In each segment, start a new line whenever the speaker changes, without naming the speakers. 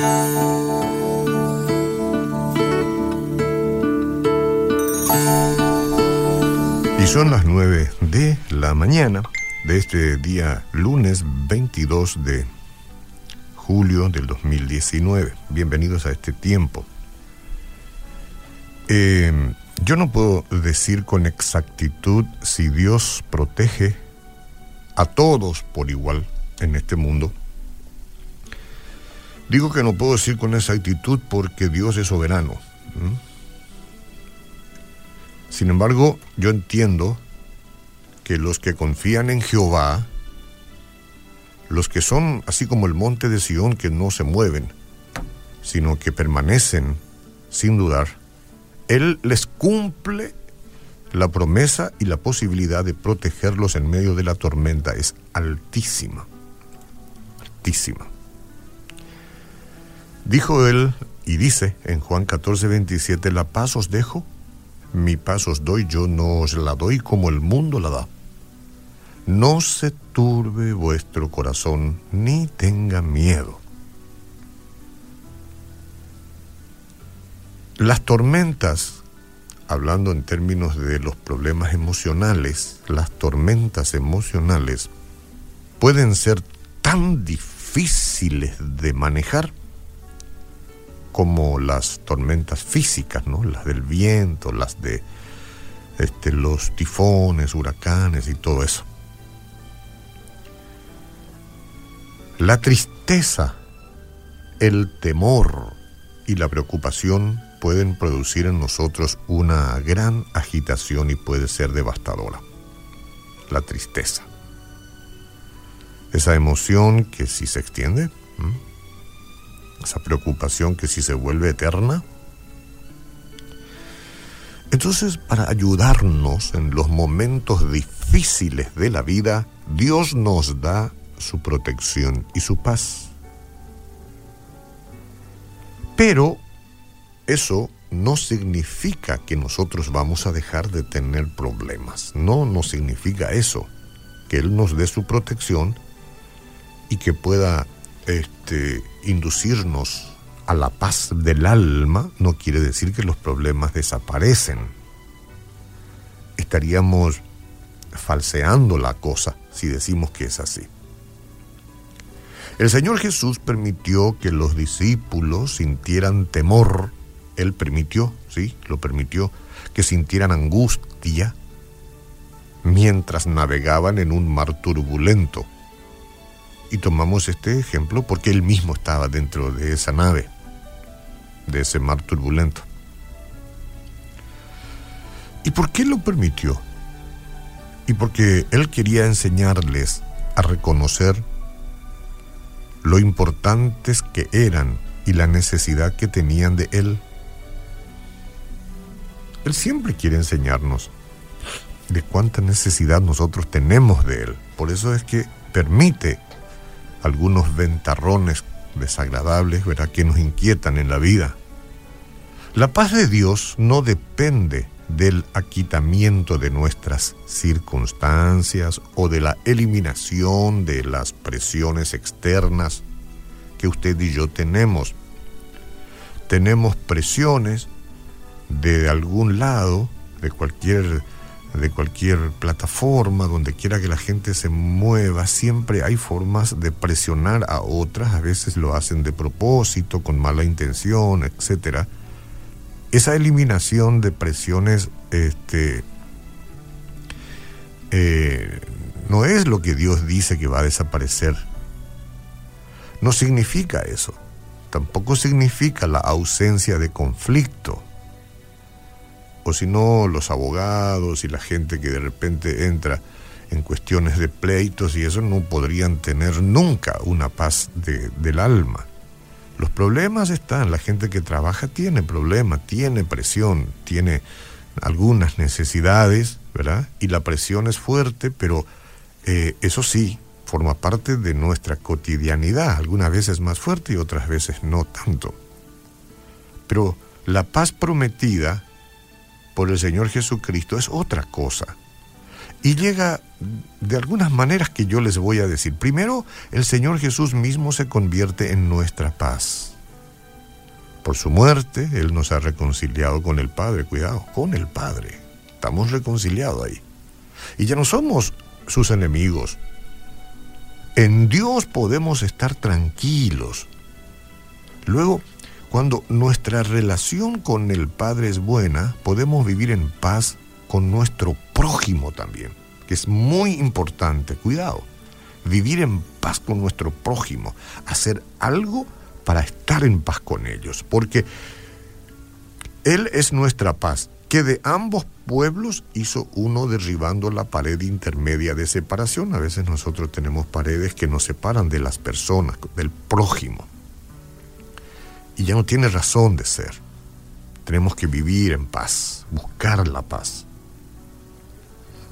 Y son las 9 de la mañana de este día lunes 22 de julio del 2019. Bienvenidos a este tiempo. Eh, yo no puedo decir con exactitud si Dios protege a todos por igual en este mundo. Digo que no puedo decir con exactitud porque Dios es soberano. Sin embargo, yo entiendo que los que confían en Jehová, los que son así como el monte de Sión que no se mueven, sino que permanecen sin dudar, Él les cumple la promesa y la posibilidad de protegerlos en medio de la tormenta es altísima, altísima. Dijo él y dice en Juan 14, 27, la paz os dejo, mi paz os doy, yo no os la doy como el mundo la da. No se turbe vuestro corazón, ni tenga miedo. Las tormentas hablando en términos de los problemas emocionales, las tormentas emocionales pueden ser tan difíciles de manejar como las tormentas físicas, ¿no? Las del viento, las de este, los tifones, huracanes y todo eso. La tristeza, el temor y la preocupación pueden producir en nosotros una gran agitación y puede ser devastadora. La tristeza. Esa emoción que si se extiende, esa preocupación que si se vuelve eterna. Entonces, para ayudarnos en los momentos difíciles de la vida, Dios nos da su protección y su paz. Pero eso no significa que nosotros vamos a dejar de tener problemas. No, no significa eso. Que Él nos dé su protección y que pueda este, inducirnos a la paz del alma, no quiere decir que los problemas desaparecen. Estaríamos falseando la cosa si decimos que es así. El Señor Jesús permitió que los discípulos sintieran temor él permitió, sí, lo permitió, que sintieran angustia mientras navegaban en un mar turbulento. Y tomamos este ejemplo porque él mismo estaba dentro de esa nave, de ese mar turbulento. ¿Y por qué lo permitió? Y porque él quería enseñarles a reconocer lo importantes que eran y la necesidad que tenían de él él siempre quiere enseñarnos de cuánta necesidad nosotros tenemos de Él. Por eso es que permite algunos ventarrones desagradables, ¿verdad?, que nos inquietan en la vida. La paz de Dios no depende del aquitamiento de nuestras circunstancias o de la eliminación de las presiones externas que usted y yo tenemos. Tenemos presiones de algún lado, de cualquier, de cualquier plataforma, donde quiera que la gente se mueva, siempre hay formas de presionar a otras, a veces lo hacen de propósito, con mala intención, etcétera. Esa eliminación de presiones este, eh, no es lo que Dios dice que va a desaparecer. No significa eso. Tampoco significa la ausencia de conflicto o si no los abogados y la gente que de repente entra en cuestiones de pleitos y eso no podrían tener nunca una paz del alma. Los problemas están, la gente que trabaja tiene problemas, tiene presión, tiene algunas necesidades, ¿verdad? Y la presión es fuerte, pero eh, eso sí, forma parte de nuestra cotidianidad, algunas veces más fuerte y otras veces no tanto. Pero la paz prometida por el Señor Jesucristo es otra cosa. Y llega de algunas maneras que yo les voy a decir. Primero, el Señor Jesús mismo se convierte en nuestra paz. Por su muerte, Él nos ha reconciliado con el Padre, cuidado, con el Padre. Estamos reconciliados ahí. Y ya no somos sus enemigos. En Dios podemos estar tranquilos. Luego, cuando nuestra relación con el Padre es buena, podemos vivir en paz con nuestro prójimo también, que es muy importante. Cuidado, vivir en paz con nuestro prójimo, hacer algo para estar en paz con ellos, porque Él es nuestra paz, que de ambos pueblos hizo uno derribando la pared intermedia de separación. A veces nosotros tenemos paredes que nos separan de las personas, del prójimo. Y ya no tiene razón de ser. Tenemos que vivir en paz, buscar la paz.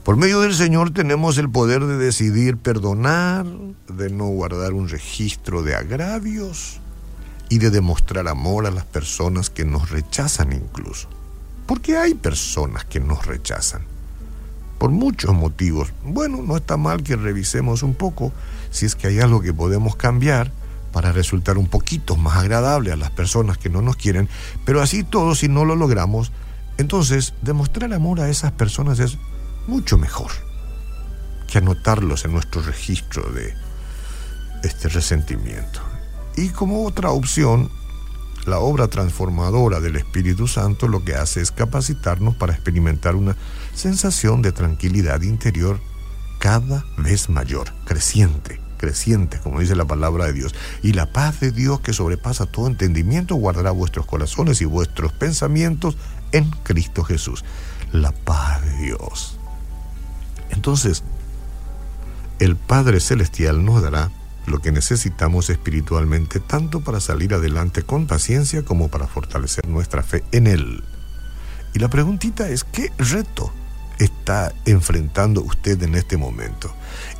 Por medio del Señor tenemos el poder de decidir perdonar, de no guardar un registro de agravios y de demostrar amor a las personas que nos rechazan incluso. Porque hay personas que nos rechazan. Por muchos motivos. Bueno, no está mal que revisemos un poco si es que hay algo que podemos cambiar para resultar un poquito más agradable a las personas que no nos quieren, pero así todo si no lo logramos, entonces demostrar amor a esas personas es mucho mejor que anotarlos en nuestro registro de este resentimiento. Y como otra opción, la obra transformadora del Espíritu Santo lo que hace es capacitarnos para experimentar una sensación de tranquilidad interior cada vez mayor, creciente, creciente, como dice la palabra de Dios. Y la paz de Dios que sobrepasa todo entendimiento guardará vuestros corazones y vuestros pensamientos en Cristo Jesús. La paz de Dios entonces, el Padre Celestial nos dará lo que necesitamos espiritualmente, tanto para salir adelante con paciencia como para fortalecer nuestra fe en Él. Y la preguntita es, ¿qué reto está enfrentando usted en este momento?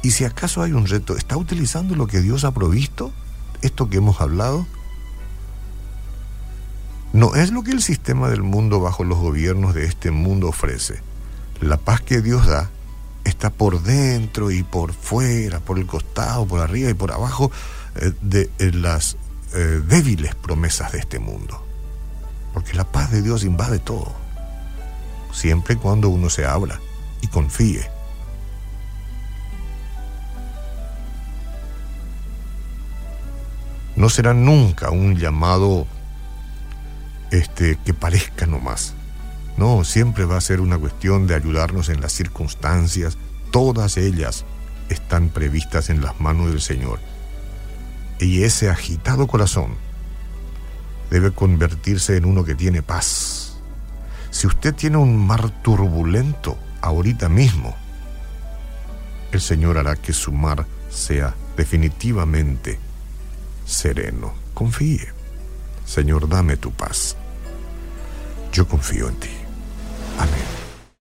Y si acaso hay un reto, ¿está utilizando lo que Dios ha provisto? ¿Esto que hemos hablado? No es lo que el sistema del mundo bajo los gobiernos de este mundo ofrece. La paz que Dios da está por dentro y por fuera, por el costado, por arriba y por abajo eh, de eh, las eh, débiles promesas de este mundo. Porque la paz de Dios invade todo, siempre cuando uno se habla y confíe. No será nunca un llamado este, que parezca nomás no, siempre va a ser una cuestión de ayudarnos en las circunstancias. Todas ellas están previstas en las manos del Señor. Y ese agitado corazón debe convertirse en uno que tiene paz. Si usted tiene un mar turbulento ahorita mismo, el Señor hará que su mar sea definitivamente sereno. Confíe. Señor, dame tu paz. Yo confío en ti. Amén.